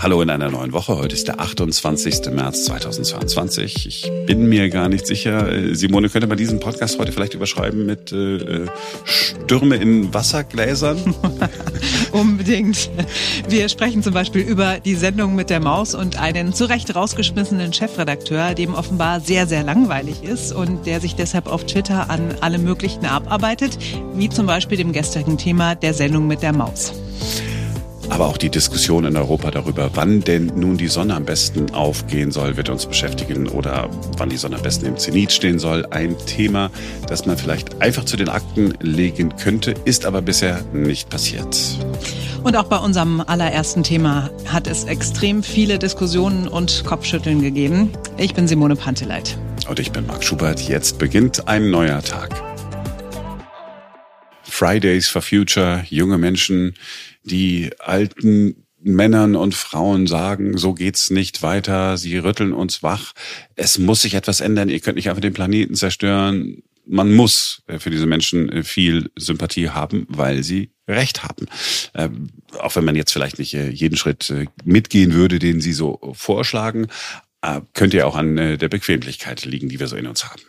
Hallo in einer neuen Woche. Heute ist der 28. März 2022. Ich bin mir gar nicht sicher. Äh, Simone, könnte man diesen Podcast heute vielleicht überschreiben mit äh, äh Stürme in Wassergläsern? Unbedingt. Wir sprechen zum Beispiel über die Sendung mit der Maus und einen zu Recht rausgeschmissenen Chefredakteur, dem offenbar sehr, sehr langweilig ist und der sich deshalb auf Twitter an alle möglichen abarbeitet, wie zum Beispiel dem gestrigen Thema der Sendung mit der Maus aber auch die Diskussion in Europa darüber, wann denn nun die Sonne am besten aufgehen soll, wird uns beschäftigen oder wann die Sonne am besten im Zenit stehen soll. Ein Thema, das man vielleicht einfach zu den Akten legen könnte, ist aber bisher nicht passiert. Und auch bei unserem allerersten Thema hat es extrem viele Diskussionen und Kopfschütteln gegeben. Ich bin Simone Panteleit. Und ich bin Marc Schubert. Jetzt beginnt ein neuer Tag. Fridays for Future, junge Menschen, die alten Männern und Frauen sagen, so geht's nicht weiter, sie rütteln uns wach, es muss sich etwas ändern, ihr könnt nicht einfach den Planeten zerstören. Man muss äh, für diese Menschen äh, viel Sympathie haben, weil sie Recht haben. Ähm, auch wenn man jetzt vielleicht nicht äh, jeden Schritt mitgehen würde, den sie so vorschlagen, könnte ja auch an der Bequemlichkeit liegen, die wir so in uns haben.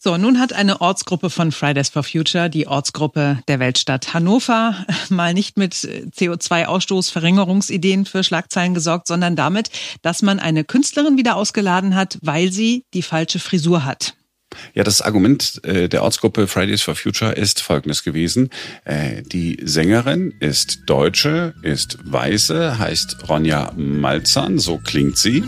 So, nun hat eine Ortsgruppe von Fridays for Future, die Ortsgruppe der Weltstadt Hannover, mal nicht mit CO2-Ausstoßverringerungsideen für Schlagzeilen gesorgt, sondern damit, dass man eine Künstlerin wieder ausgeladen hat, weil sie die falsche Frisur hat. Ja, das Argument äh, der Ortsgruppe Fridays for Future ist folgendes gewesen. Äh, die Sängerin ist Deutsche, ist Weiße, heißt Ronja Malzahn, so klingt sie.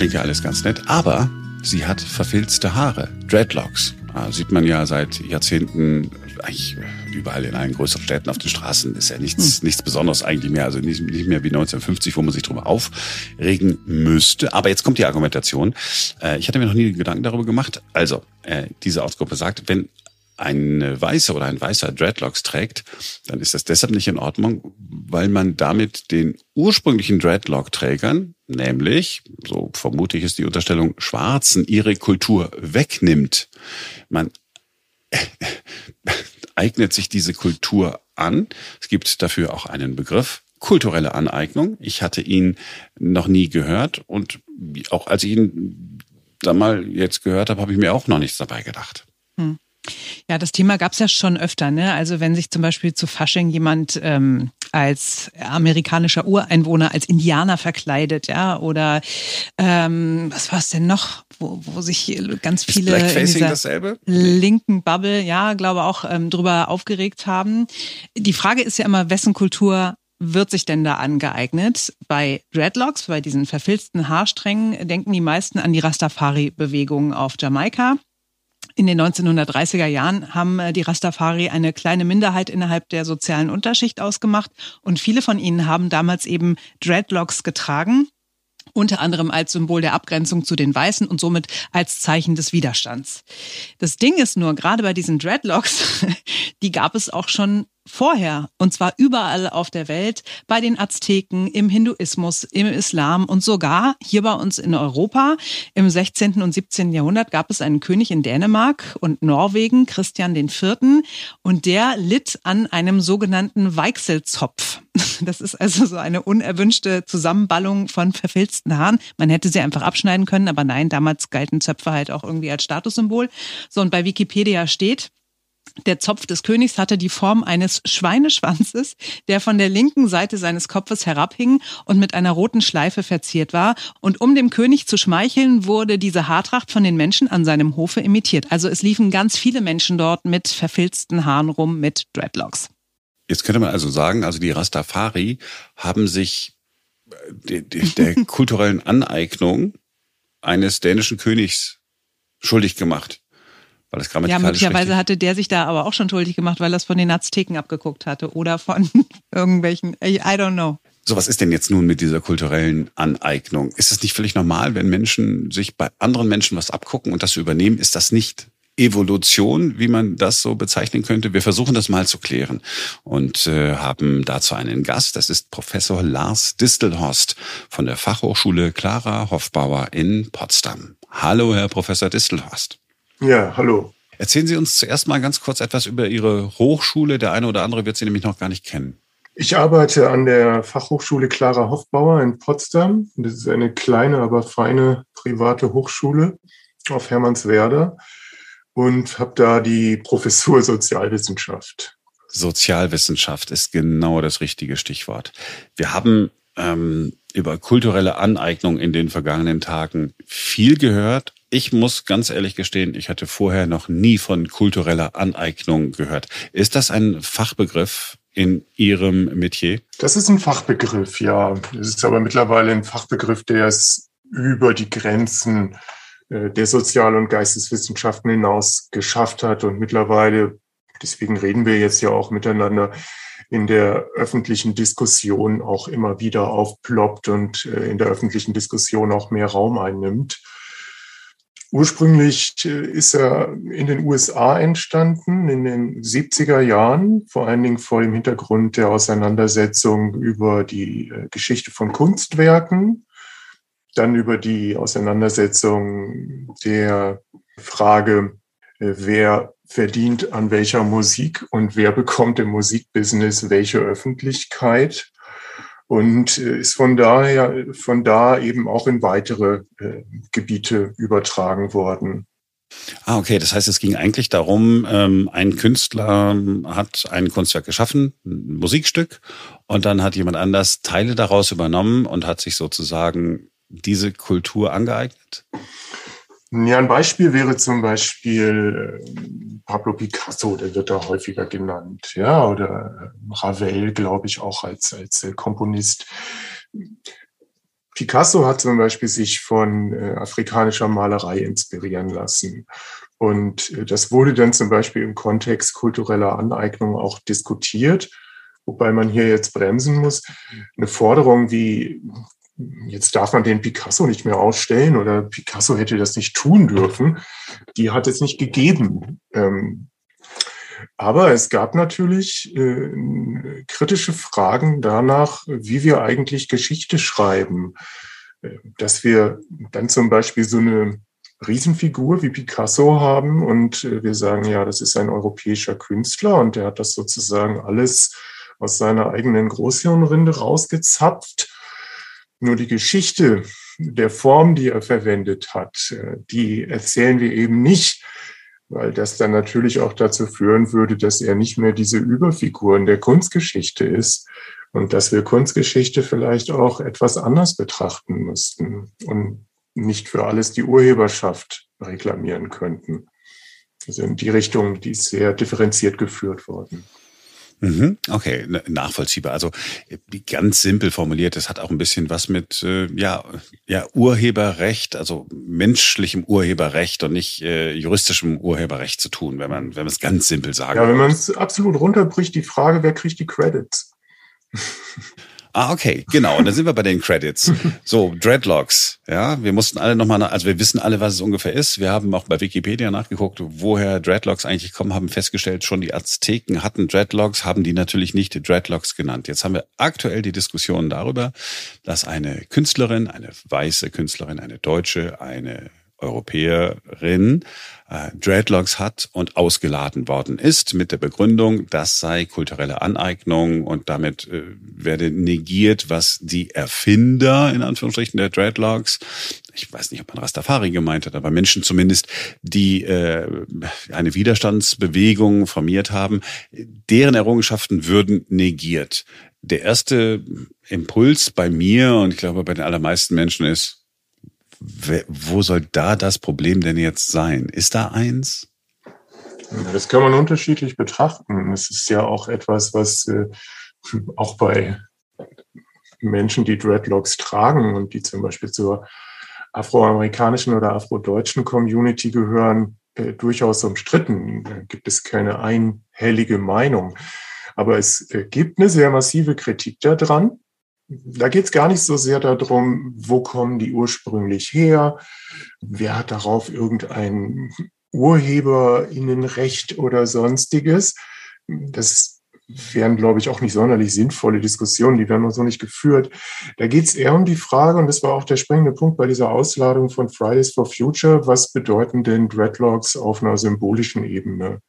Klingt ja alles ganz nett, aber sie hat verfilzte Haare, Dreadlocks. Ah, sieht man ja seit Jahrzehnten eigentlich überall in allen größeren Städten auf den Straßen. Ist ja nichts, hm. nichts Besonderes eigentlich mehr. Also nicht, nicht mehr wie 1950, wo man sich drüber aufregen müsste. Aber jetzt kommt die Argumentation. Äh, ich hatte mir noch nie Gedanken darüber gemacht. Also, äh, diese Ortsgruppe sagt, wenn eine Weiße oder ein Weißer Dreadlocks trägt, dann ist das deshalb nicht in Ordnung, weil man damit den ursprünglichen Dreadlock-Trägern, nämlich, so vermute ich ist die Unterstellung, Schwarzen ihre Kultur wegnimmt. Man eignet sich diese Kultur an. Es gibt dafür auch einen Begriff, kulturelle Aneignung. Ich hatte ihn noch nie gehört und auch als ich ihn da mal jetzt gehört habe, habe ich mir auch noch nichts dabei gedacht. Hm. Ja, das Thema gab es ja schon öfter. Ne? Also wenn sich zum Beispiel zu Fasching jemand ähm, als amerikanischer Ureinwohner, als Indianer verkleidet, ja, oder ähm, was war es denn noch, wo, wo sich ganz viele Ist in dieser dasselbe? linken Bubble, ja, glaube auch ähm, drüber aufgeregt haben. Die Frage ist ja immer, wessen Kultur wird sich denn da angeeignet? Bei Dreadlocks, bei diesen verfilzten Haarsträngen, denken die meisten an die Rastafari-Bewegung auf Jamaika. In den 1930er Jahren haben äh, die Rastafari eine kleine Minderheit innerhalb der sozialen Unterschicht ausgemacht und viele von ihnen haben damals eben Dreadlocks getragen unter anderem als Symbol der Abgrenzung zu den Weißen und somit als Zeichen des Widerstands. Das Ding ist nur, gerade bei diesen Dreadlocks, die gab es auch schon vorher und zwar überall auf der Welt, bei den Azteken, im Hinduismus, im Islam und sogar hier bei uns in Europa. Im 16. und 17. Jahrhundert gab es einen König in Dänemark und Norwegen, Christian IV. und der litt an einem sogenannten Weichselzopf. Das ist also so eine unerwünschte Zusammenballung von verfilzten Haaren. Man hätte sie einfach abschneiden können, aber nein, damals galten Zöpfe halt auch irgendwie als Statussymbol. So, und bei Wikipedia steht, der Zopf des Königs hatte die Form eines Schweineschwanzes, der von der linken Seite seines Kopfes herabhing und mit einer roten Schleife verziert war. Und um dem König zu schmeicheln, wurde diese Haartracht von den Menschen an seinem Hofe imitiert. Also es liefen ganz viele Menschen dort mit verfilzten Haaren rum, mit Dreadlocks. Jetzt könnte man also sagen, also die Rastafari haben sich äh, der kulturellen Aneignung eines dänischen Königs schuldig gemacht. Weil das ja, möglicherweise hatte der sich da aber auch schon schuldig gemacht, weil er es von den Azteken abgeguckt hatte oder von irgendwelchen, I don't know. So, was ist denn jetzt nun mit dieser kulturellen Aneignung? Ist es nicht völlig normal, wenn Menschen sich bei anderen Menschen was abgucken und das übernehmen? Ist das nicht Evolution, wie man das so bezeichnen könnte. Wir versuchen das mal zu klären und äh, haben dazu einen Gast. Das ist Professor Lars Distelhorst von der Fachhochschule Clara Hofbauer in Potsdam. Hallo, Herr Professor Distelhorst. Ja, hallo. Erzählen Sie uns zuerst mal ganz kurz etwas über Ihre Hochschule. Der eine oder andere wird Sie nämlich noch gar nicht kennen. Ich arbeite an der Fachhochschule Clara Hofbauer in Potsdam. Das ist eine kleine, aber feine private Hochschule auf Hermannswerder und habe da die Professur Sozialwissenschaft. Sozialwissenschaft ist genau das richtige Stichwort. Wir haben ähm, über kulturelle Aneignung in den vergangenen Tagen viel gehört. Ich muss ganz ehrlich gestehen, ich hatte vorher noch nie von kultureller Aneignung gehört. Ist das ein Fachbegriff in Ihrem Metier? Das ist ein Fachbegriff, ja. Es ist aber mittlerweile ein Fachbegriff, der es über die Grenzen äh, der Sozial- und Geisteswissenschaften hinaus geschafft hat und mittlerweile, deswegen reden wir jetzt ja auch miteinander, in der öffentlichen Diskussion auch immer wieder aufploppt und äh, in der öffentlichen Diskussion auch mehr Raum einnimmt. Ursprünglich äh, ist er in den USA entstanden, in den 70er Jahren, vor allen Dingen vor dem Hintergrund der Auseinandersetzung über die Geschichte von Kunstwerken dann über die Auseinandersetzung der Frage, äh, wer verdient an welcher Musik und wer bekommt im Musikbusiness welche Öffentlichkeit und äh, ist von daher von da eben auch in weitere äh, Gebiete übertragen worden. Ah, okay. Das heißt, es ging eigentlich darum, ähm, ein Künstler hat ein Kunstwerk geschaffen, ein Musikstück, und dann hat jemand anders Teile daraus übernommen und hat sich sozusagen diese Kultur angeeignet? Ja, ein Beispiel wäre zum Beispiel äh, Pablo Picasso, der wird da häufiger genannt, ja, oder äh, Ravel, glaube ich, auch als, als äh, Komponist. Picasso hat zum Beispiel sich von afrikanischer Malerei inspirieren lassen. Und das wurde dann zum Beispiel im Kontext kultureller Aneignung auch diskutiert, wobei man hier jetzt bremsen muss. Eine Forderung wie jetzt darf man den Picasso nicht mehr ausstellen oder Picasso hätte das nicht tun dürfen. Die hat es nicht gegeben. Ähm, aber es gab natürlich äh, kritische Fragen danach, wie wir eigentlich Geschichte schreiben. Äh, dass wir dann zum Beispiel so eine Riesenfigur wie Picasso haben und äh, wir sagen, ja, das ist ein europäischer Künstler und der hat das sozusagen alles aus seiner eigenen Großhirnrinde rausgezapft nur die Geschichte der Form, die er verwendet hat, äh, die erzählen wir eben nicht, weil das dann natürlich auch dazu führen würde, dass er nicht mehr diese Überfiguren der Kunstgeschichte ist und dass wir Kunstgeschichte vielleicht auch etwas anders betrachten müssten und nicht für alles die Urheberschaft reklamieren könnten. Also in die Richtung, die ist sehr differenziert geführt worden. Mhm, okay, nachvollziehbar. Also ganz simpel formuliert, das hat auch ein bisschen was mit äh, ja, ja Urheberrecht, also menschlichem Urheberrecht und nicht äh, juristischem Urheberrecht zu tun, wenn man wenn man es ganz simpel sagen. Ja, wenn man es absolut runterbricht, die Frage, wer kriegt die Credits? Ah, okay, genau. Und dann sind wir bei den Credits. So, Dreadlocks. Ja, wir mussten alle nochmal, also wir wissen alle, was es ungefähr ist. Wir haben auch bei Wikipedia nachgeguckt, woher Dreadlocks eigentlich kommen, haben festgestellt, schon die Azteken hatten Dreadlocks, haben die natürlich nicht Dreadlocks genannt. Jetzt haben wir aktuell die Diskussion darüber, dass eine Künstlerin, eine weiße Künstlerin, eine Deutsche, eine Europäerin äh, Dreadlocks hat und ausgeladen worden ist mit der Begründung, das sei kulturelle Aneignung und damit äh, werde negiert, was die Erfinder in Anführungsstrichen der Dreadlocks, ich weiß nicht, ob man Rastafari gemeint hat, aber Menschen zumindest, die äh, eine Widerstandsbewegung formiert haben, deren Errungenschaften würden negiert. Der erste Impuls bei mir und ich glaube bei den allermeisten Menschen ist, wo soll da das Problem denn jetzt sein? Ist da eins? Das kann man unterschiedlich betrachten. Es ist ja auch etwas, was äh, auch bei Menschen, die Dreadlocks tragen und die zum Beispiel zur afroamerikanischen oder afrodeutschen Community gehören, äh, durchaus umstritten. Da gibt es keine einhellige Meinung. Aber es äh, gibt eine sehr massive Kritik daran da geht es gar nicht so sehr darum, wo kommen die ursprünglich her, wer hat darauf irgendeinen UrheberInnenrecht oder sonstiges. Das wären, glaube ich, auch nicht sonderlich sinnvolle Diskussionen, die werden noch so nicht geführt. Da geht es eher um die Frage, und das war auch der springende Punkt bei dieser Ausladung von Fridays for Future, was bedeuten denn Dreadlocks auf einer symbolischen Ebene?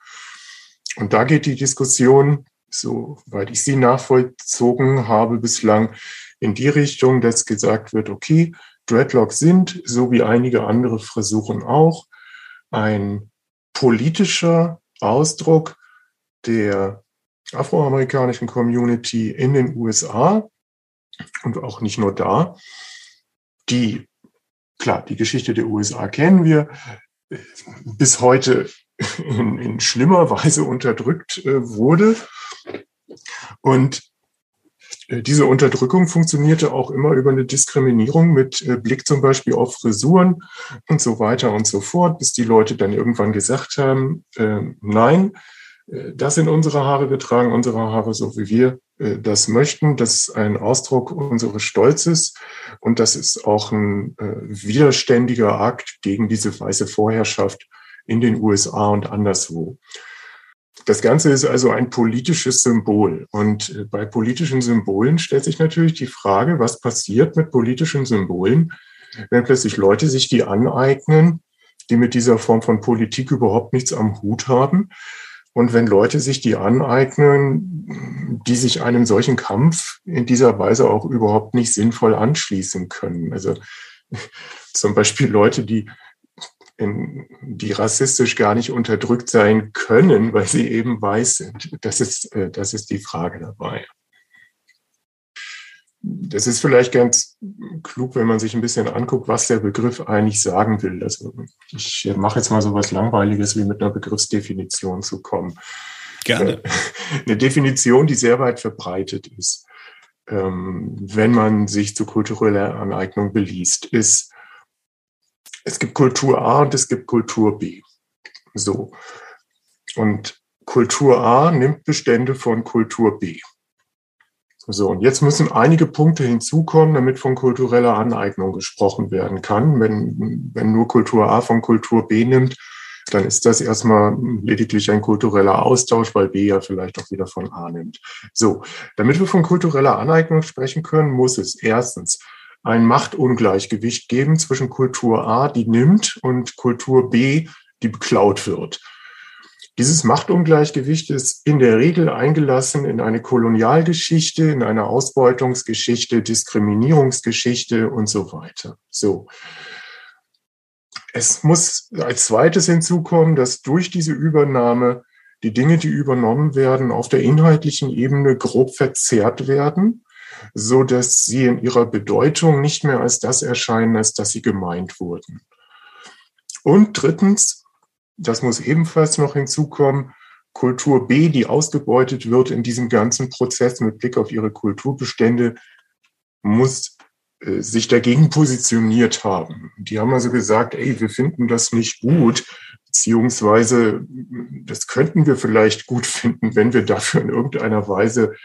Und da geht die Diskussion, soweit ich sie nachvollzogen habe bislang, in die Richtung, dass gesagt wird, okay, Dreadlocks sind, so wie einige andere Frisuren auch, ein politischer Ausdruck der afroamerikanischen Community in den USA und auch nicht nur da. Die, klar, die Geschichte der USA kennen wir, bis heute in, in schlimmer Weise unterdrückt äh, wurde. Und äh, diese Unterdrückung funktionierte auch immer über eine Diskriminierung mit äh, Blick zum Beispiel auf Frisuren und so weiter und so fort, bis die Leute dann irgendwann gesagt haben, äh, nein, das sind unsere Haare, wir tragen unsere Haare so, wie wir äh, das möchten. Das ist ein Ausdruck unseres Stolzes und das ist auch ein äh, widerständiger Akt gegen diese weiße Vorherrschaft in den USA und anderswo. Das Ganze ist also ein politisches Symbol. Und äh, bei politischen Symbolen stellt sich natürlich die Frage, was passiert mit politischen Symbolen, wenn plötzlich Leute sich die aneignen, die mit dieser Form von Politik überhaupt nichts am Hut haben. Und wenn Leute sich die aneignen, die sich einem solchen Kampf in dieser Weise auch überhaupt nicht sinnvoll anschließen können. Also zum Beispiel Leute, die in, die rassistisch gar nicht unterdrückt sein können, weil sie eben weiß sind. Das ist, äh, das ist die Frage dabei. Das ist vielleicht ganz klug, wenn man sich ein bisschen anguckt, was der Begriff eigentlich sagen will. Also ich mache jetzt mal so was Langweiliges wie mit einer Begriffsdefinition zu kommen. Gerne. Äh, eine Definition, die sehr weit verbreitet ist, ähm, wenn man sich zu kultureller Aneignung beliest, ist, es gibt Kultur A und es gibt Kultur B. So. Und Kultur A nimmt Bestände von Kultur B. So, und jetzt müssen einige Punkte hinzukommen, damit von kultureller Aneignung gesprochen werden kann. Wenn, wenn nur Kultur A von Kultur B nimmt, dann ist das erstmal lediglich ein kultureller Austausch, weil B ja vielleicht auch wieder von A nimmt. So, damit wir von kultureller Aneignung sprechen können, muss es erstens ein Machtungleichgewicht geben zwischen Kultur A, die nimmt, und Kultur B, die beklaut wird. Dieses Machtungleichgewicht ist in der Regel eingelassen in eine Kolonialgeschichte, in eine Ausbeutungsgeschichte, Diskriminierungsgeschichte und so weiter. So. Es muss als zweites hinzukommen, dass durch diese Übernahme die Dinge, die übernommen werden, auf der inhaltlichen Ebene grob verzerrt werden so dass sie in ihrer Bedeutung nicht mehr als das erscheinen, als dass sie gemeint wurden. Und drittens, das muss ebenfalls noch hinzukommen, Kultur B, die ausgebeutet wird in diesem ganzen Prozess mit Blick auf ihre Kulturbestände, muss äh, sich dagegen positioniert haben. Die haben also gesagt, ey, wir finden das nicht gut, beziehungsweise das könnten wir vielleicht gut finden, wenn wir dafür in irgendeiner Weise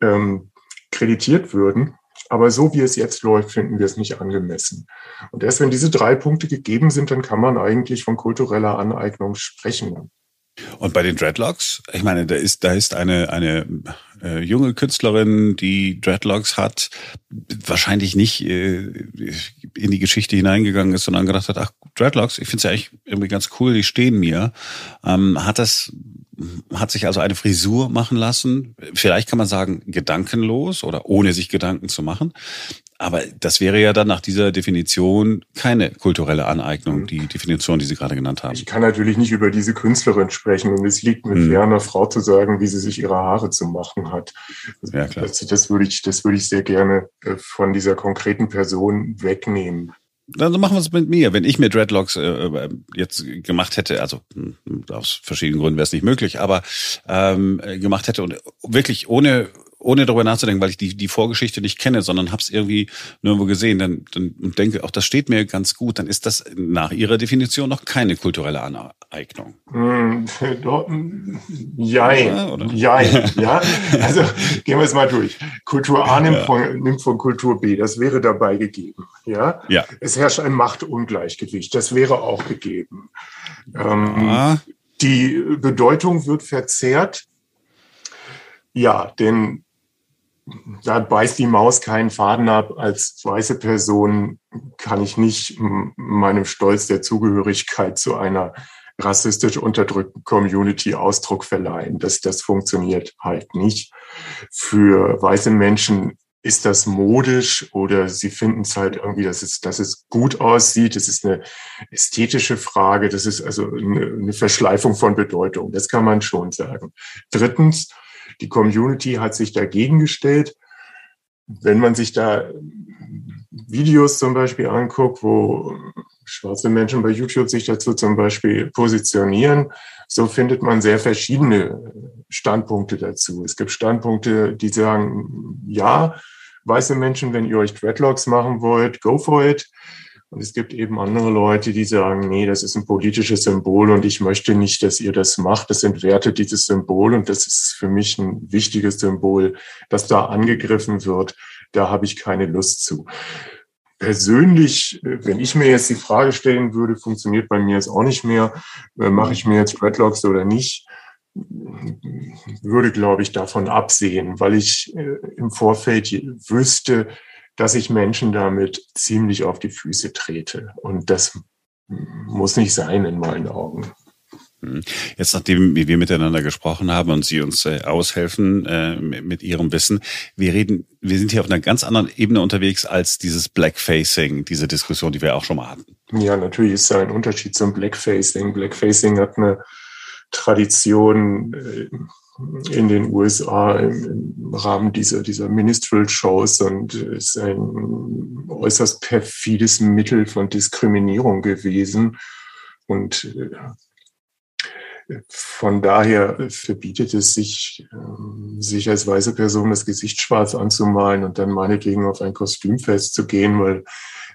ähm, kreditiert würden. Aber so wie es jetzt läuft, finden wir es nicht angemessen. Und erst wenn diese drei Punkte gegeben sind, dann kann man eigentlich von kultureller Aneignung sprechen. Und bei den Dreadlocks, ich meine, da ist, da ist eine, eine äh, junge Künstlerin, die Dreadlocks hat, wahrscheinlich nicht äh, in die Geschichte hineingegangen ist, sondern gedacht hat, ach, Dreadlocks, ich finde es ja eigentlich irgendwie ganz cool, die stehen mir. Ähm, hat das hat sich also eine Frisur machen lassen. Vielleicht kann man sagen, gedankenlos oder ohne sich Gedanken zu machen. Aber das wäre ja dann nach dieser Definition keine kulturelle Aneignung, die Definition, die Sie gerade genannt haben. Ich kann natürlich nicht über diese Künstlerin sprechen und es liegt mit hm. einer Frau zu sagen, wie sie sich ihre Haare zu machen hat. Ja, klar. Das, das würde ich, das würde ich sehr gerne äh, von dieser konkreten Person wegnehmen. Dann machen wir es mit mir. Wenn ich mir Dreadlocks äh, äh jetzt gemacht hätte, also hm, aus verschiedenen Gründen wäre es nicht möglich, aber ähm, gemacht hätte und wirklich ohne ohne darüber nachzudenken, weil ich die, die Vorgeschichte nicht kenne, sondern habe es irgendwie nirgendwo gesehen dann, dann, und denke, auch das steht mir ganz gut, dann ist das nach Ihrer Definition noch keine kulturelle Aneignung? Hm, jein, jein, ja. Also gehen wir es mal durch. Kultur A nimmt, ja. von, nimmt von Kultur B, das wäre dabei gegeben. Ja? ja. Es herrscht ein Machtungleichgewicht, das wäre auch gegeben. Ähm, die Bedeutung wird verzerrt. Ja, denn da beißt die Maus keinen Faden ab. Als weiße Person kann ich nicht meinem Stolz der Zugehörigkeit zu einer rassistisch unterdrückten Community Ausdruck verleihen. Das, das funktioniert halt nicht. Für weiße Menschen ist das modisch oder sie finden es halt irgendwie, dass es, dass es gut aussieht. Das ist eine ästhetische Frage. Das ist also eine, eine Verschleifung von Bedeutung. Das kann man schon sagen. Drittens, die Community hat sich dagegen gestellt. Wenn man sich da Videos zum Beispiel anguckt, wo schwarze Menschen bei YouTube sich dazu zum Beispiel positionieren, so findet man sehr verschiedene Standpunkte dazu. Es gibt Standpunkte, die sagen, ja, weiße Menschen, wenn ihr euch Dreadlocks machen wollt, go for it. Und es gibt eben andere Leute, die sagen, nee, das ist ein politisches Symbol und ich möchte nicht, dass ihr das macht. Das entwertet dieses Symbol und das ist für mich ein wichtiges Symbol, das da angegriffen wird. Da habe ich keine Lust zu. Persönlich, wenn ich mir jetzt die Frage stellen würde, funktioniert bei mir jetzt auch nicht mehr, äh, mache ich mir jetzt Dreadlocks oder nicht, würde, glaube ich, davon absehen, weil ich äh, im Vorfeld wüsste, dass ich Menschen damit ziemlich auf die Füße trete. Und das muss nicht sein in meinen Augen. Hm. Jetzt, nachdem wir miteinander gesprochen haben und Sie uns äh, aushelfen äh, mit Ihrem Wissen, wir reden, wir sind hier auf einer ganz anderen Ebene unterwegs als dieses Blackfacing, diese Diskussion, die wir auch schon mal hatten. Ja, natürlich ist da ein Unterschied zum Blackfacing. Blackfacing hat eine Tradition äh, in den USA im, im Rahmen dieser, dieser Ministerial-Shows und ist ein äußerst perfides Mittel von Diskriminierung gewesen. Und äh, von daher verbietet es sich, ähm, sich als weiße Person das Gesicht schwarz anzumalen und dann meinetwegen auf ein Kostümfest zu gehen, weil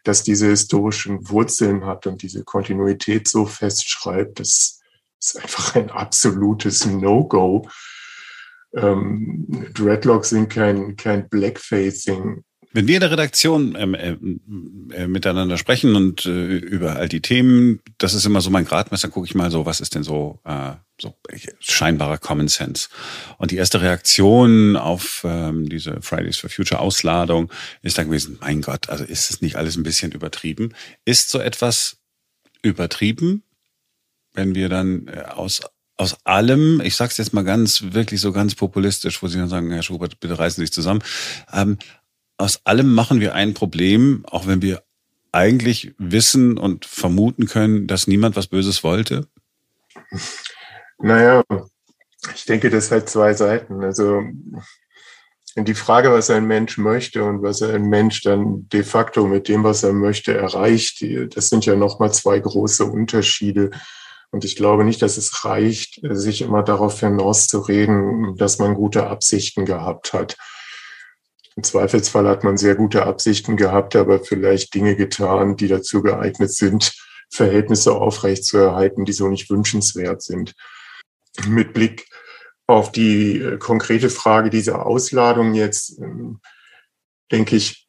das diese historischen Wurzeln hat und diese Kontinuität so festschreibt, das ist einfach ein absolutes No-Go ähm, Dreadlocks sind kein, kein Blackfacing. Wenn wir in der Redaktion ähm, äh, äh, miteinander sprechen und äh, über all die Themen, das ist immer so mein Gradmesser, gucke ich mal so, was ist denn so, äh, so scheinbarer Common Sense. Und die erste Reaktion auf ähm, diese Fridays for Future Ausladung ist dann gewesen, mein Gott, also ist es nicht alles ein bisschen übertrieben? Ist so etwas übertrieben, wenn wir dann äh, aus aus allem, ich sag's jetzt mal ganz, wirklich so ganz populistisch, wo Sie dann sagen, Herr Schubert, bitte reißen Sie sich zusammen. Ähm, aus allem machen wir ein Problem, auch wenn wir eigentlich wissen und vermuten können, dass niemand was Böses wollte? Naja, ich denke, das hat zwei Seiten. Also die Frage, was ein Mensch möchte und was ein Mensch dann de facto mit dem, was er möchte, erreicht, das sind ja nochmal zwei große Unterschiede. Und ich glaube nicht, dass es reicht, sich immer darauf hinauszureden, dass man gute Absichten gehabt hat. Im Zweifelsfall hat man sehr gute Absichten gehabt, aber vielleicht Dinge getan, die dazu geeignet sind, Verhältnisse aufrechtzuerhalten, die so nicht wünschenswert sind. Mit Blick auf die äh, konkrete Frage dieser Ausladung jetzt, ähm, denke ich,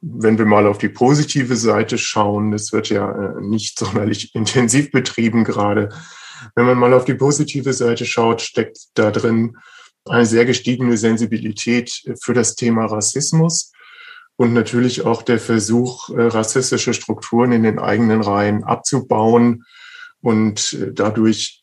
wenn wir mal auf die positive Seite schauen, es wird ja äh, nicht sonderlich intensiv betrieben gerade. Wenn man mal auf die positive Seite schaut, steckt da drin eine sehr gestiegene Sensibilität für das Thema Rassismus und natürlich auch der Versuch, äh, rassistische Strukturen in den eigenen Reihen abzubauen und äh, dadurch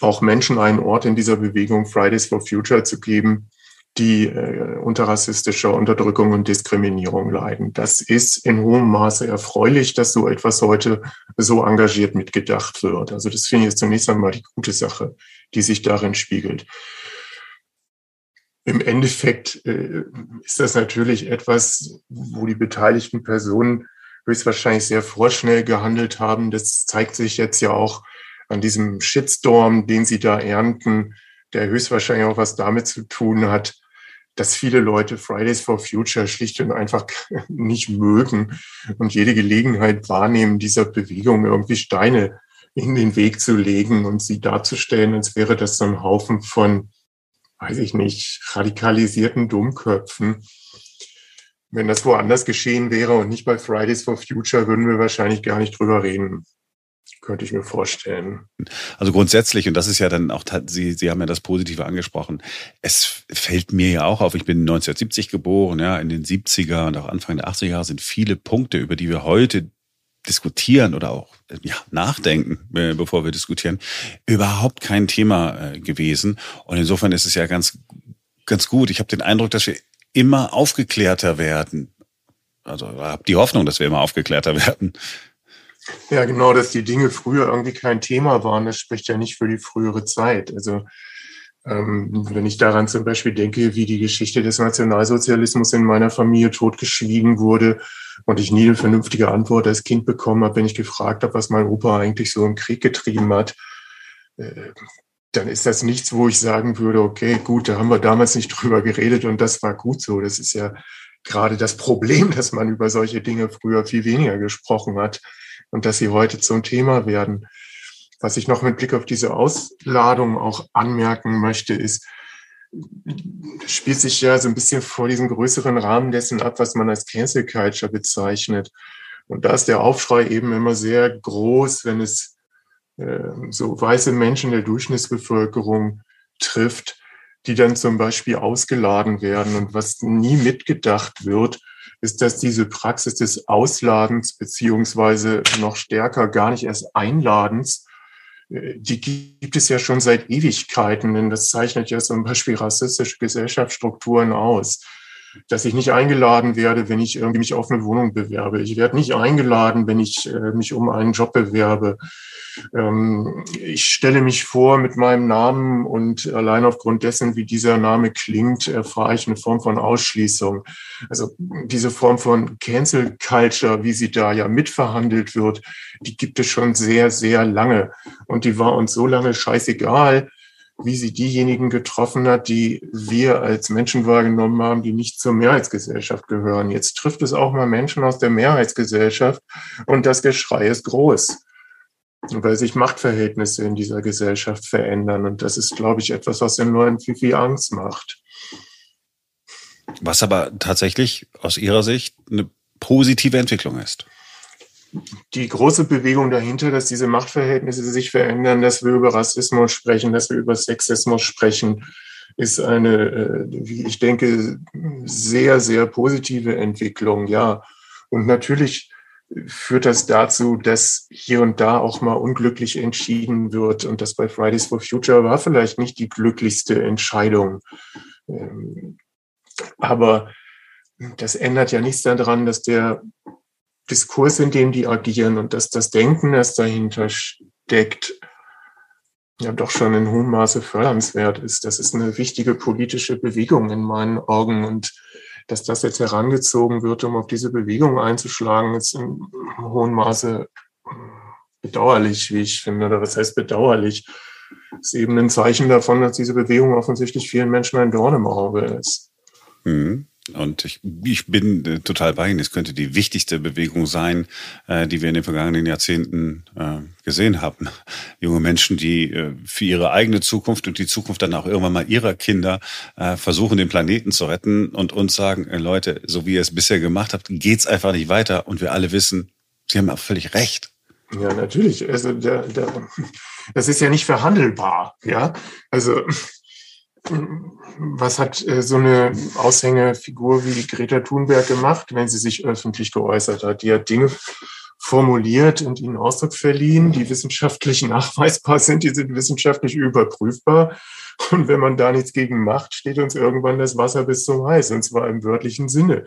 auch Menschen einen Ort in dieser Bewegung Fridays for Future zu geben, die äh, unter rassistischer Unterdrückung und Diskriminierung leiden. Das ist in hohem Maße erfreulich, dass so etwas heute so engagiert mitgedacht wird. Also das finde ich jetzt zunächst einmal die gute Sache, die sich darin spiegelt. Im Endeffekt äh, ist das natürlich etwas, wo die beteiligten Personen höchstwahrscheinlich sehr vorschnell gehandelt haben. Das zeigt sich jetzt ja auch an diesem Shitstorm, den sie da ernten, der höchstwahrscheinlich auch was damit zu tun hat, dass viele Leute Fridays for Future schlicht und einfach nicht mögen und jede Gelegenheit wahrnehmen, dieser Bewegung irgendwie Steine in den Weg zu legen und sie darzustellen, als wäre das so ein Haufen von, weiß ich nicht, radikalisierten Dummköpfen. Wenn das woanders geschehen wäre und nicht bei Fridays for Future, würden wir wahrscheinlich gar nicht drüber reden. Könnte ich mir vorstellen. Also grundsätzlich, und das ist ja dann auch, Sie, Sie haben ja das Positive angesprochen. Es fällt mir ja auch auf, ich bin 1970 geboren, ja, in den 70er und auch Anfang der 80er sind viele Punkte, über die wir heute diskutieren oder auch ja, nachdenken, äh, bevor wir diskutieren, überhaupt kein Thema äh, gewesen. Und insofern ist es ja ganz, ganz gut. Ich habe den Eindruck, dass wir immer aufgeklärter werden. Also habe die Hoffnung, dass wir immer aufgeklärter werden. Ja, genau, dass die Dinge früher irgendwie kein Thema waren, das spricht ja nicht für die frühere Zeit. Also ähm, wenn ich daran zum Beispiel denke, wie die Geschichte des Nationalsozialismus in meiner Familie totgeschwiegen wurde und ich nie eine vernünftige Antwort als Kind bekommen habe, wenn ich gefragt habe, was mein Opa eigentlich so im Krieg getrieben hat, äh, dann ist das nichts, wo ich sagen würde, okay, gut, da haben wir damals nicht drüber geredet und das war gut so. Das ist ja gerade das Problem, dass man über solche Dinge früher viel weniger gesprochen hat und dass sie heute zum Thema werden. Was ich noch mit Blick auf diese Ausladung auch anmerken möchte, ist, spielt sich ja so ein bisschen vor diesem größeren Rahmen dessen ab, was man als Cancel Culture bezeichnet. Und da ist der Aufschrei eben immer sehr groß, wenn es äh, so weiße Menschen der Durchschnittsbevölkerung trifft, die dann zum Beispiel ausgeladen werden. Und was nie mitgedacht wird, ist, dass diese Praxis des Ausladens beziehungsweise noch stärker gar nicht erst Einladens, äh, die gibt es ja schon seit Ewigkeiten, denn das zeichnet ja zum Beispiel rassistische Gesellschaftsstrukturen aus dass ich nicht eingeladen werde, wenn ich irgendwie mich auf eine Wohnung bewerbe. Ich werde nicht eingeladen, wenn ich äh, mich um einen Job bewerbe. Ähm, ich stelle mich vor mit meinem Namen und allein aufgrund dessen, wie dieser Name klingt, erfahre ich eine Form von Ausschließung. Also diese Form von Cancel Culture, wie sie da ja mitverhandelt wird, die gibt es schon sehr, sehr lange. Und die war uns so lange scheißegal, wie sie diejenigen getroffen hat, die wir als Menschen wahrgenommen haben, die nicht zur Mehrheitsgesellschaft gehören. Jetzt trifft es auch mal Menschen aus der Mehrheitsgesellschaft und das Geschrei ist groß, weil sich Machtverhältnisse in dieser Gesellschaft verändern. Und das ist, glaube ich, etwas, was den Leuten viel, viel Angst macht. Was aber tatsächlich aus Ihrer Sicht eine positive Entwicklung ist die große Bewegung dahinter, dass diese Machtverhältnisse sich verändern, dass wir über Rassismus sprechen, dass wir über Sexismus sprechen, ist eine, äh, wie ich denke, sehr, sehr positive Entwicklung, ja. Und natürlich führt das dazu, dass hier und da auch mal unglücklich entschieden wird. Und das bei Fridays for Future war vielleicht nicht die glücklichste Entscheidung. Ähm, aber das ändert ja nichts daran, dass der Diskurs, in dem die agieren und dass das Denken, das dahinter steckt, ja doch schon in hohem Maße fördernswert ist. Das ist eine wichtige politische Bewegung in meinen Augen und dass das jetzt herangezogen wird, um auf diese Bewegung einzuschlagen, ist in hohem Maße bedauerlich, wie ich finde. Oder was heißt bedauerlich? Ist eben ein Zeichen davon, dass diese Bewegung offensichtlich vielen Menschen ein Dorn im Auge ist. Mhm. Und ich, ich bin äh, total bei Ihnen. Es könnte die wichtigste Bewegung sein, äh, die wir in den vergangenen Jahrzehnten äh, gesehen haben. Junge Menschen, die äh, für ihre eigene Zukunft und die Zukunft dann auch irgendwann mal ihrer Kinder äh, versuchen, den Planeten zu retten und uns sagen, äh, Leute, so wie ihr es bisher gemacht habt, geht's einfach nicht weiter. Und wir alle wissen, Sie haben auch völlig recht. Ja, natürlich. Also der, der, das ist ja nicht verhandelbar. Ja, also was hat äh, so eine Aushängefigur wie Greta Thunberg gemacht, wenn sie sich öffentlich geäußert hat? Die hat Dinge formuliert und ihnen Ausdruck verliehen, die wissenschaftlich nachweisbar sind, die sind wissenschaftlich überprüfbar. Und wenn man da nichts gegen macht, steht uns irgendwann das Wasser bis zum Hals, und zwar im wörtlichen Sinne.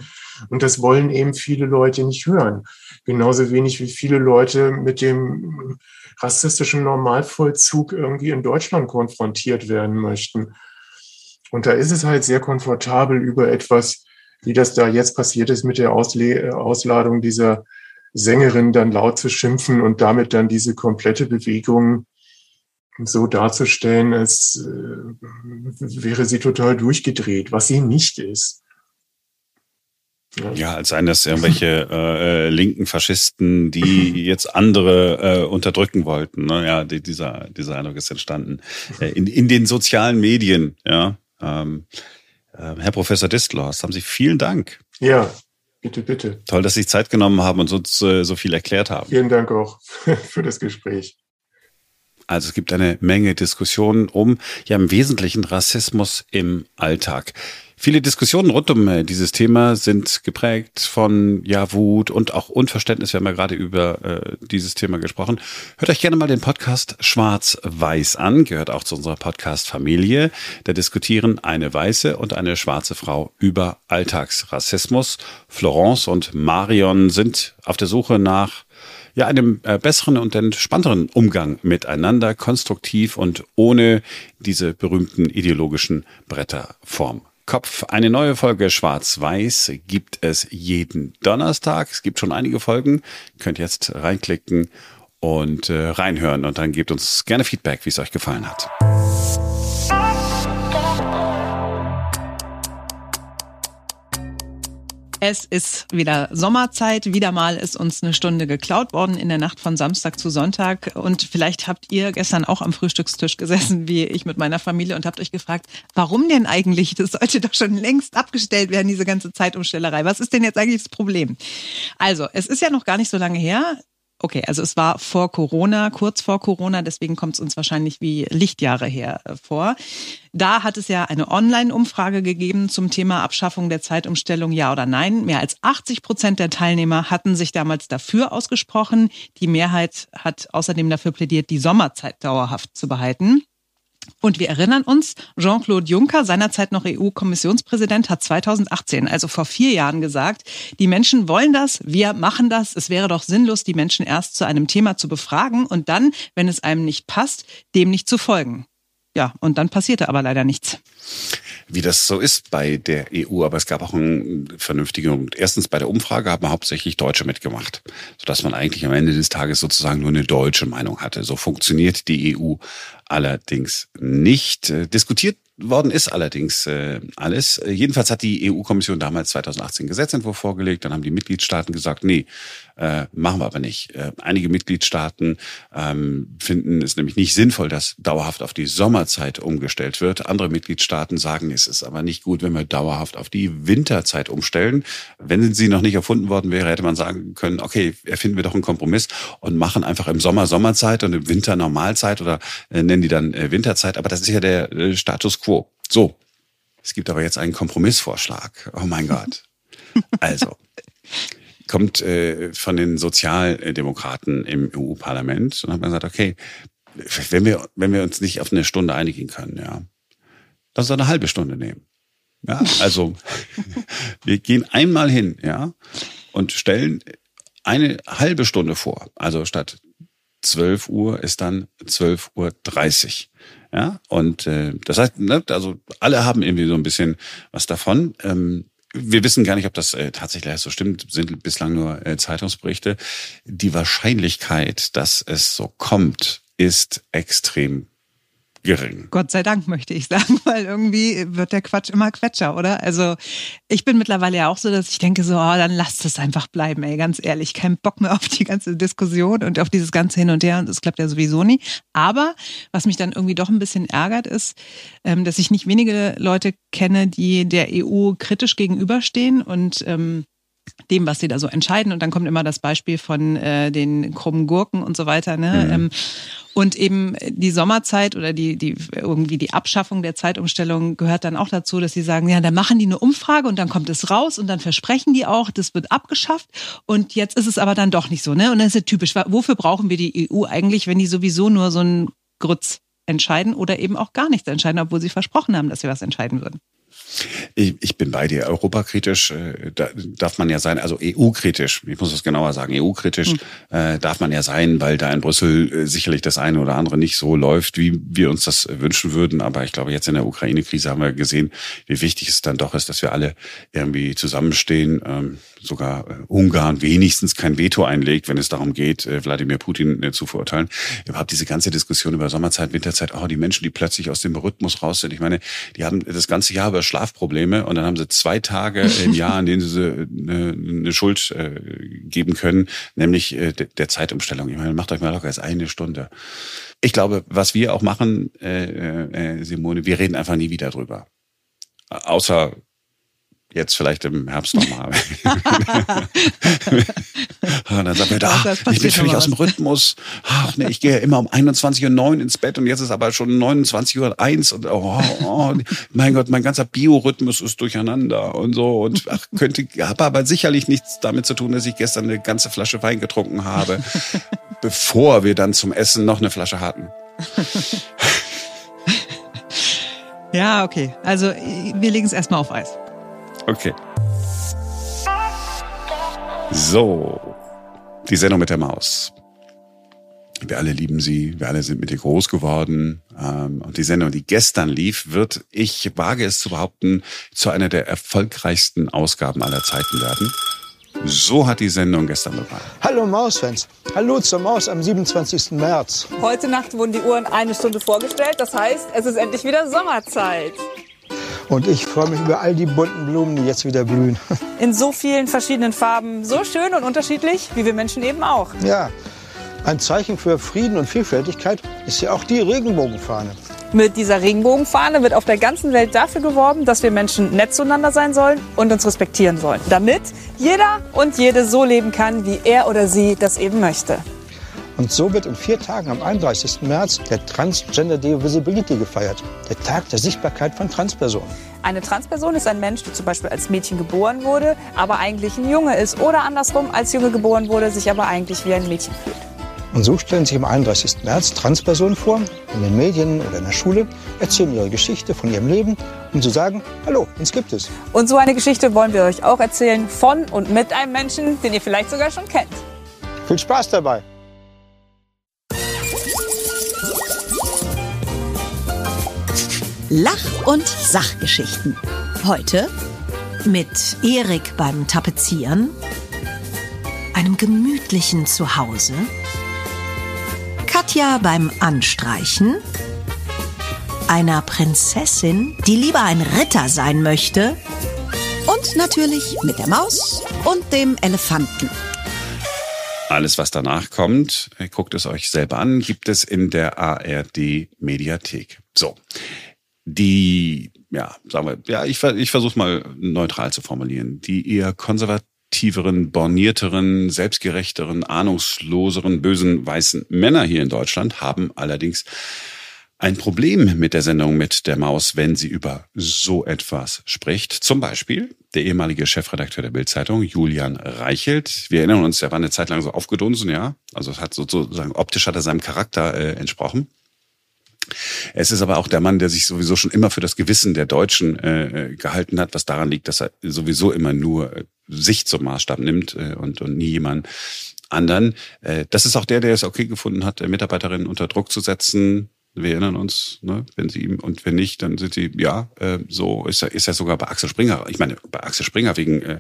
Und das wollen eben viele Leute nicht hören. Genauso wenig wie viele Leute mit dem rassistischen Normalvollzug irgendwie in Deutschland konfrontiert werden möchten. Und da ist es halt sehr komfortabel über etwas, wie das da jetzt passiert ist mit der Ausle Ausladung dieser Sängerin dann laut zu schimpfen und damit dann diese komplette Bewegung so darzustellen, als äh, wäre sie total durchgedreht, was sie nicht ist. Ja, als seien das irgendwelche äh, linken Faschisten, die jetzt andere äh, unterdrücken wollten. Ne? Ja, die, dieser, dieser Eindruck ist entstanden. Äh, in, in den sozialen Medien, ja. Ähm, äh, Herr Professor Distlors, haben Sie vielen Dank. Ja, bitte, bitte. Toll, dass Sie sich Zeit genommen haben und uns äh, so viel erklärt haben. Vielen Dank auch für das Gespräch. Also es gibt eine Menge Diskussionen um ja im Wesentlichen Rassismus im Alltag. Viele Diskussionen rund um äh, dieses Thema sind geprägt von ja Wut und auch Unverständnis. Wir haben ja gerade über äh, dieses Thema gesprochen. Hört euch gerne mal den Podcast Schwarz-Weiß an, gehört auch zu unserer Podcast-Familie. Da diskutieren eine weiße und eine schwarze Frau über Alltagsrassismus. Florence und Marion sind auf der Suche nach ja, einem äh, besseren und entspannteren Umgang miteinander, konstruktiv und ohne diese berühmten ideologischen Bretter vorm Kopf. Eine neue Folge Schwarz-Weiß gibt es jeden Donnerstag. Es gibt schon einige Folgen. Ihr könnt jetzt reinklicken und äh, reinhören und dann gebt uns gerne Feedback, wie es euch gefallen hat. Es ist wieder Sommerzeit. Wieder mal ist uns eine Stunde geklaut worden in der Nacht von Samstag zu Sonntag. Und vielleicht habt ihr gestern auch am Frühstückstisch gesessen, wie ich mit meiner Familie, und habt euch gefragt, warum denn eigentlich? Das sollte doch schon längst abgestellt werden, diese ganze Zeitumstellerei. Was ist denn jetzt eigentlich das Problem? Also, es ist ja noch gar nicht so lange her. Okay, also es war vor Corona, kurz vor Corona, deswegen kommt es uns wahrscheinlich wie Lichtjahre her äh, vor. Da hat es ja eine Online-Umfrage gegeben zum Thema Abschaffung der Zeitumstellung, ja oder nein. Mehr als 80 Prozent der Teilnehmer hatten sich damals dafür ausgesprochen. Die Mehrheit hat außerdem dafür plädiert, die Sommerzeit dauerhaft zu behalten. Und wir erinnern uns, Jean-Claude Juncker, seinerzeit noch EU-Kommissionspräsident, hat 2018, also vor vier Jahren gesagt, die Menschen wollen das, wir machen das. Es wäre doch sinnlos, die Menschen erst zu einem Thema zu befragen und dann, wenn es einem nicht passt, dem nicht zu folgen. Ja, und dann passierte aber leider nichts wie das so ist bei der EU. Aber es gab auch einen vernünftigen, erstens bei der Umfrage haben hauptsächlich Deutsche mitgemacht, sodass man eigentlich am Ende des Tages sozusagen nur eine deutsche Meinung hatte. So funktioniert die EU allerdings nicht. Äh, diskutiert worden ist allerdings äh, alles. Jedenfalls hat die EU-Kommission damals 2018 Gesetzentwurf vorgelegt. Dann haben die Mitgliedstaaten gesagt, nee, äh, machen wir aber nicht. Äh, einige Mitgliedstaaten ähm, finden es nämlich nicht sinnvoll, dass dauerhaft auf die Sommerzeit umgestellt wird. Andere Mitgliedstaaten sagen, es ist aber nicht gut, wenn wir dauerhaft auf die Winterzeit umstellen. Wenn sie noch nicht erfunden worden wäre, hätte man sagen können, okay, erfinden wir doch einen Kompromiss und machen einfach im Sommer Sommerzeit und im Winter Normalzeit oder äh, nennen die dann äh, Winterzeit. Aber das ist ja der äh, Status quo. So. Es gibt aber jetzt einen Kompromissvorschlag. Oh mein Gott. Also kommt äh, von den Sozialdemokraten im EU-Parlament und hat man gesagt, okay, wenn wir, wenn wir uns nicht auf eine Stunde einigen können, ja, lass uns eine halbe Stunde nehmen. Ja, also wir gehen einmal hin, ja, und stellen eine halbe Stunde vor. Also statt 12 Uhr ist dann 12 Uhr 30. Ja, und äh, das heißt, ne, also alle haben irgendwie so ein bisschen was davon. Ähm, wir wissen gar nicht, ob das äh, tatsächlich so stimmt, sind bislang nur äh, Zeitungsberichte. Die Wahrscheinlichkeit, dass es so kommt, ist extrem gering. Gott sei Dank, möchte ich sagen, weil irgendwie wird der Quatsch immer Quetscher, oder? Also ich bin mittlerweile ja auch so, dass ich denke so, oh, dann lasst es einfach bleiben, ey, ganz ehrlich. Kein Bock mehr auf die ganze Diskussion und auf dieses ganze Hin und Her und das klappt ja sowieso nie. Aber was mich dann irgendwie doch ein bisschen ärgert, ist, ähm, dass ich nicht wenige Leute kenne, die der EU kritisch gegenüberstehen und ähm, dem, was sie da so entscheiden. Und dann kommt immer das Beispiel von äh, den krummen Gurken und so weiter. Ne? Mhm. Ähm, und eben die Sommerzeit oder die, die irgendwie die Abschaffung der Zeitumstellung gehört dann auch dazu, dass sie sagen, ja, dann machen die eine Umfrage und dann kommt es raus und dann versprechen die auch, das wird abgeschafft. Und jetzt ist es aber dann doch nicht so. Ne? Und das ist ja typisch. Wofür brauchen wir die EU eigentlich, wenn die sowieso nur so ein Grütz entscheiden oder eben auch gar nichts entscheiden, obwohl sie versprochen haben, dass sie was entscheiden würden? Ich, ich bin bei dir. Europakritisch äh, da darf man ja sein, also EU-kritisch, ich muss das genauer sagen, EU-kritisch hm. äh, darf man ja sein, weil da in Brüssel äh, sicherlich das eine oder andere nicht so läuft, wie wir uns das wünschen würden. Aber ich glaube, jetzt in der Ukraine-Krise haben wir gesehen, wie wichtig es dann doch ist, dass wir alle irgendwie zusammenstehen. Ähm, sogar äh, Ungarn wenigstens kein Veto einlegt, wenn es darum geht, äh, Wladimir Putin äh, zu verurteilen. Überhaupt diese ganze Diskussion über Sommerzeit, Winterzeit, oh, die Menschen, die plötzlich aus dem Rhythmus raus sind. Ich meine, die haben das ganze Jahr habe Schlafprobleme und dann haben sie zwei Tage im Jahr, an denen sie eine, eine Schuld geben können, nämlich der Zeitumstellung. Ich meine, macht euch mal locker, ist eine Stunde. Ich glaube, was wir auch machen, äh, äh, Simone, wir reden einfach nie wieder drüber. Außer jetzt vielleicht im Herbst nochmal. und dann sagt er, ach, ich bin völlig aus dem Rhythmus. Ach, nee, ich gehe ja immer um 21.09 Uhr ins Bett und jetzt ist aber schon 29.01 Uhr und oh, oh, mein Gott, mein ganzer Biorhythmus ist durcheinander und so und ach, könnte, habe aber sicherlich nichts damit zu tun, dass ich gestern eine ganze Flasche Wein getrunken habe, bevor wir dann zum Essen noch eine Flasche hatten. Ja, okay. Also wir legen es erstmal auf Eis. Okay. So, die Sendung mit der Maus. Wir alle lieben sie, wir alle sind mit ihr groß geworden. Ähm, und die Sendung, die gestern lief, wird, ich wage es zu behaupten, zu einer der erfolgreichsten Ausgaben aller Zeiten werden. So hat die Sendung gestern begonnen. Hallo Mausfans. Hallo zur Maus am 27. März. Heute Nacht wurden die Uhren eine Stunde vorgestellt. Das heißt, es ist endlich wieder Sommerzeit. Und ich freue mich über all die bunten Blumen, die jetzt wieder blühen. In so vielen verschiedenen Farben, so schön und unterschiedlich, wie wir Menschen eben auch. Ja, ein Zeichen für Frieden und Vielfältigkeit ist ja auch die Regenbogenfahne. Mit dieser Regenbogenfahne wird auf der ganzen Welt dafür geworben, dass wir Menschen nett zueinander sein sollen und uns respektieren sollen. Damit jeder und jede so leben kann, wie er oder sie das eben möchte. Und so wird in vier Tagen am 31. März der Transgender Day Visibility gefeiert, der Tag der Sichtbarkeit von Transpersonen. Eine Transperson ist ein Mensch, der zum Beispiel als Mädchen geboren wurde, aber eigentlich ein Junge ist oder andersrum als Junge geboren wurde, sich aber eigentlich wie ein Mädchen fühlt. Und so stellen sich am 31. März Transpersonen vor, in den Medien oder in der Schule, erzählen ihre Geschichte von ihrem Leben, um zu sagen, hallo, uns gibt es. Und so eine Geschichte wollen wir euch auch erzählen von und mit einem Menschen, den ihr vielleicht sogar schon kennt. Viel Spaß dabei! Lach- und Sachgeschichten. Heute mit Erik beim Tapezieren, einem gemütlichen Zuhause, Katja beim Anstreichen, einer Prinzessin, die lieber ein Ritter sein möchte und natürlich mit der Maus und dem Elefanten. Alles, was danach kommt, guckt es euch selber an, gibt es in der ARD Mediathek. So, die, ja, sagen wir, ja, ich, ich versuche mal neutral zu formulieren, die eher konservativeren, bornierteren, selbstgerechteren, ahnungsloseren, bösen weißen Männer hier in Deutschland haben allerdings ein Problem mit der Sendung mit der Maus, wenn sie über so etwas spricht. Zum Beispiel der ehemalige Chefredakteur der Bildzeitung, Julian Reichelt. Wir erinnern uns, er war eine Zeit lang so aufgedunsen, ja. Also es hat sozusagen optisch hat er seinem Charakter äh, entsprochen. Es ist aber auch der Mann, der sich sowieso schon immer für das Gewissen der Deutschen äh, gehalten hat, was daran liegt, dass er sowieso immer nur äh, sich zum Maßstab nimmt äh, und, und nie jemand anderen. Äh, das ist auch der, der es okay gefunden hat, Mitarbeiterinnen unter Druck zu setzen, wir erinnern uns, ne, wenn sie ihm und wenn nicht, dann sind sie, ja, äh, so ist er, ist er sogar bei Axel Springer. Ich meine, bei Axel Springer wegen äh,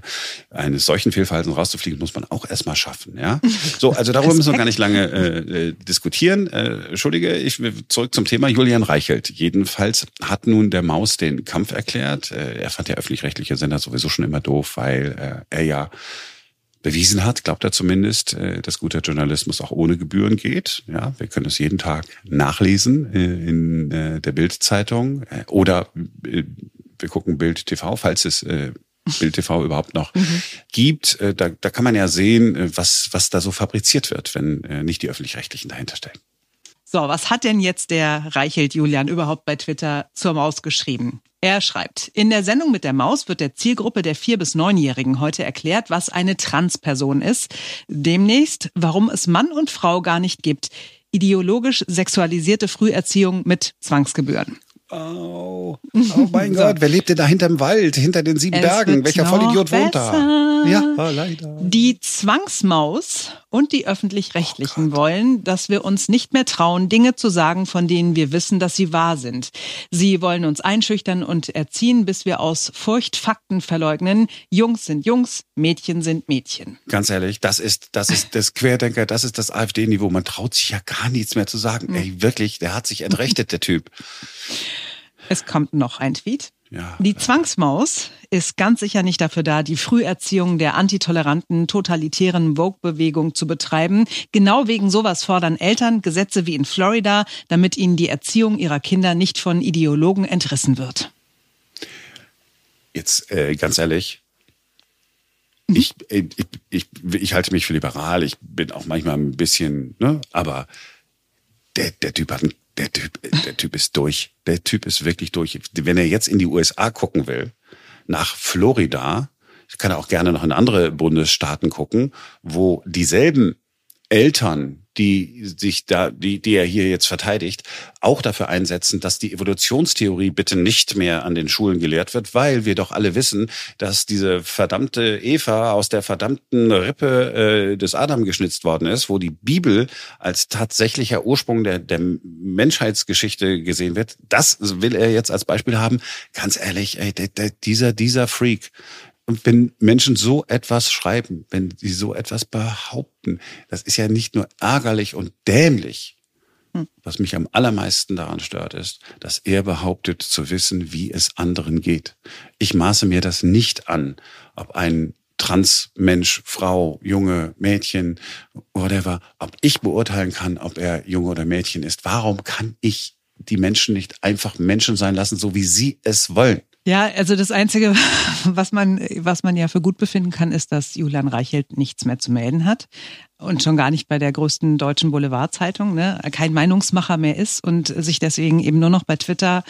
eines solchen Fehlverhaltens rauszufliegen, muss man auch erstmal schaffen, ja. So, also darüber müssen wir gar nicht lange äh, diskutieren. Äh, Entschuldige, ich will zurück zum Thema. Julian Reichelt. Jedenfalls hat nun der Maus den Kampf erklärt. Äh, er fand der öffentlich-rechtliche Sender sowieso schon immer doof, weil äh, er ja bewiesen hat, glaubt er zumindest, äh, dass guter Journalismus auch ohne Gebühren geht. Ja, wir können es jeden Tag nachlesen äh, in äh, der Bild-Zeitung oder wir gucken Bild TV, falls es Bild TV überhaupt noch mhm. gibt. Da, da kann man ja sehen, was, was da so fabriziert wird, wenn nicht die öffentlich-rechtlichen dahinter stehen. So, was hat denn jetzt der Reichelt Julian überhaupt bei Twitter zur Maus geschrieben? Er schreibt, in der Sendung mit der Maus wird der Zielgruppe der vier bis neunjährigen heute erklärt, was eine Transperson ist. Demnächst, warum es Mann und Frau gar nicht gibt. Ideologisch sexualisierte Früherziehung mit Zwangsgebühren. Oh, oh mein Gott, wer lebt denn da hinterm Wald, hinter den sieben es Bergen? Welcher Vollidiot wohnt da? Ja, leider. Die Zwangsmaus und die Öffentlich-Rechtlichen oh wollen, dass wir uns nicht mehr trauen, Dinge zu sagen, von denen wir wissen, dass sie wahr sind. Sie wollen uns einschüchtern und erziehen, bis wir aus Furcht Fakten verleugnen. Jungs sind Jungs, Mädchen sind Mädchen. Ganz ehrlich, das ist, das ist das Querdenker, das ist das AfD-Niveau. Man traut sich ja gar nichts mehr zu sagen. Hm. Ey, wirklich, der hat sich entrechtet, der Typ. Es kommt noch ein Tweet. Ja. Die Zwangsmaus ist ganz sicher nicht dafür da, die Früherziehung der antitoleranten, totalitären Vogue-Bewegung zu betreiben. Genau wegen sowas fordern Eltern Gesetze wie in Florida, damit ihnen die Erziehung ihrer Kinder nicht von Ideologen entrissen wird. Jetzt äh, ganz ehrlich, ich, ich, ich, ich halte mich für liberal, ich bin auch manchmal ein bisschen, ne, aber der, der Typ hat einen der Typ, der Typ ist durch. Der Typ ist wirklich durch. Wenn er jetzt in die USA gucken will, nach Florida, kann er auch gerne noch in andere Bundesstaaten gucken, wo dieselben Eltern, die sich da, die, die er hier jetzt verteidigt, auch dafür einsetzen, dass die Evolutionstheorie bitte nicht mehr an den Schulen gelehrt wird, weil wir doch alle wissen, dass diese verdammte Eva aus der verdammten Rippe äh, des Adam geschnitzt worden ist, wo die Bibel als tatsächlicher Ursprung der, der Menschheitsgeschichte gesehen wird. Das will er jetzt als Beispiel haben. Ganz ehrlich, ey, dieser, dieser Freak, und wenn Menschen so etwas schreiben, wenn sie so etwas behaupten, das ist ja nicht nur ärgerlich und dämlich. Hm. Was mich am allermeisten daran stört, ist, dass er behauptet zu wissen, wie es anderen geht. Ich maße mir das nicht an, ob ein Transmensch, Frau, Junge, Mädchen, whatever, ob ich beurteilen kann, ob er Junge oder Mädchen ist. Warum kann ich die Menschen nicht einfach Menschen sein lassen, so wie sie es wollen? Ja, also das Einzige, was man, was man ja für gut befinden kann, ist, dass Julian Reichelt nichts mehr zu melden hat und schon gar nicht bei der größten deutschen Boulevardzeitung, ne, kein Meinungsmacher mehr ist und sich deswegen eben nur noch bei Twitter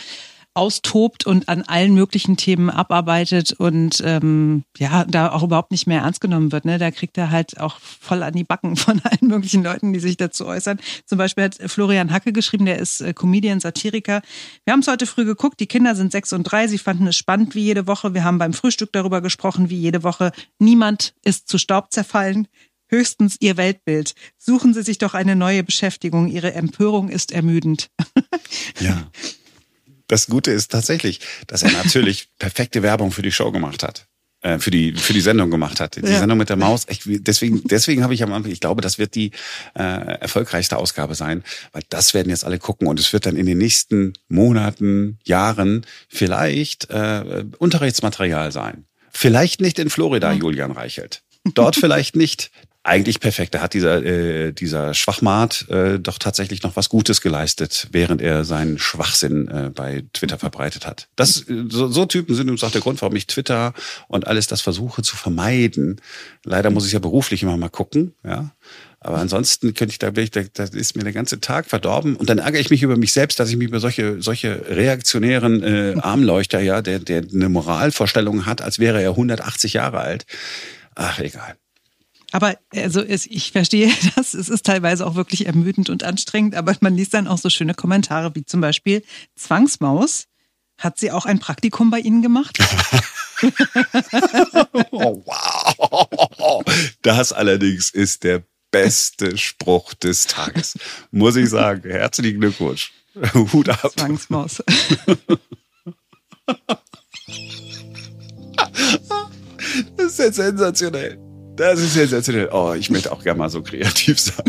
austobt und an allen möglichen Themen abarbeitet und ähm, ja, da auch überhaupt nicht mehr ernst genommen wird. Ne? Da kriegt er halt auch voll an die Backen von allen möglichen Leuten, die sich dazu äußern. Zum Beispiel hat Florian Hacke geschrieben, der ist äh, Comedian, Satiriker. Wir haben es heute früh geguckt, die Kinder sind sechs und drei, sie fanden es spannend wie jede Woche. Wir haben beim Frühstück darüber gesprochen, wie jede Woche. Niemand ist zu Staub zerfallen höchstens ihr Weltbild. Suchen Sie sich doch eine neue Beschäftigung. Ihre Empörung ist ermüdend. Ja. Das Gute ist tatsächlich, dass er natürlich perfekte Werbung für die Show gemacht hat. Äh, für die für die Sendung gemacht hat. Die ja. Sendung mit der Maus. Ich, deswegen deswegen habe ich am Anfang, ich glaube, das wird die äh, erfolgreichste Ausgabe sein, weil das werden jetzt alle gucken und es wird dann in den nächsten Monaten, Jahren vielleicht äh, Unterrichtsmaterial sein. Vielleicht nicht in Florida, mhm. Julian Reichelt. Dort vielleicht nicht eigentlich perfekt. Da hat dieser, äh, dieser Schwachmat äh, doch tatsächlich noch was Gutes geleistet, während er seinen Schwachsinn äh, bei Twitter verbreitet hat. Das, so, so Typen sind übrigens auch der Grund, warum ich Twitter und alles das versuche zu vermeiden. Leider muss ich ja beruflich immer mal gucken, ja. Aber ansonsten könnte ich da, da, da ist mir der ganze Tag verdorben und dann ärgere ich mich über mich selbst, dass ich mich über solche, solche reaktionären äh, Armleuchter, ja, der, der eine Moralvorstellung hat, als wäre er 180 Jahre alt. Ach, egal. Aber also es, ich verstehe das, es ist teilweise auch wirklich ermüdend und anstrengend, aber man liest dann auch so schöne Kommentare wie zum Beispiel Zwangsmaus. Hat sie auch ein Praktikum bei Ihnen gemacht? oh, wow. Das allerdings ist der beste Spruch des Tages. Muss ich sagen. Herzlichen Glückwunsch. Hut ab. Zwangsmaus. Das ist ja sensationell. Das ist sensationell. Oh, ich möchte auch gerne mal so kreativ sein.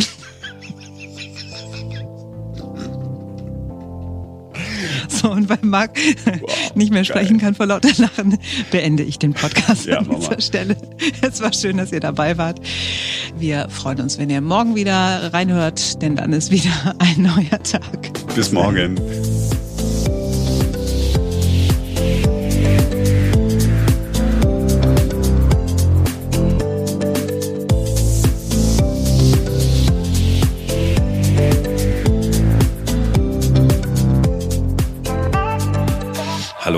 So, und weil Marc wow, nicht mehr sprechen geil. kann vor lauter Lachen, beende ich den Podcast ja, an dieser Mama. Stelle. Es war schön, dass ihr dabei wart. Wir freuen uns, wenn ihr morgen wieder reinhört, denn dann ist wieder ein neuer Tag. Bis morgen.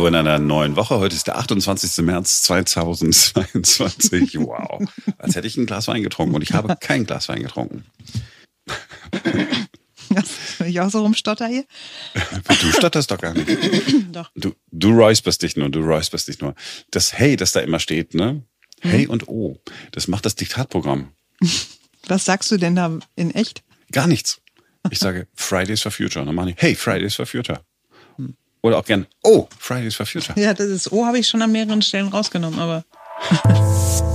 Hallo in einer neuen Woche. Heute ist der 28. März 2022. Wow. Als hätte ich ein Glas Wein getrunken und ich habe kein Glas Wein getrunken. Was, ich auch so rumstotter hier? Du stotterst doch gar nicht. doch. Du, du räusperst dich nur, du räusperst dich nur. Das Hey, das da immer steht, ne? Hey hm. und O. Das macht das Diktatprogramm. Was sagst du denn da in echt? Gar nichts. Ich sage Fridays for Future. Dann mache ich Hey, Fridays for Future. Oder auch gern, oh, Fridays for Future. Ja, das ist, oh, habe ich schon an mehreren Stellen rausgenommen, aber.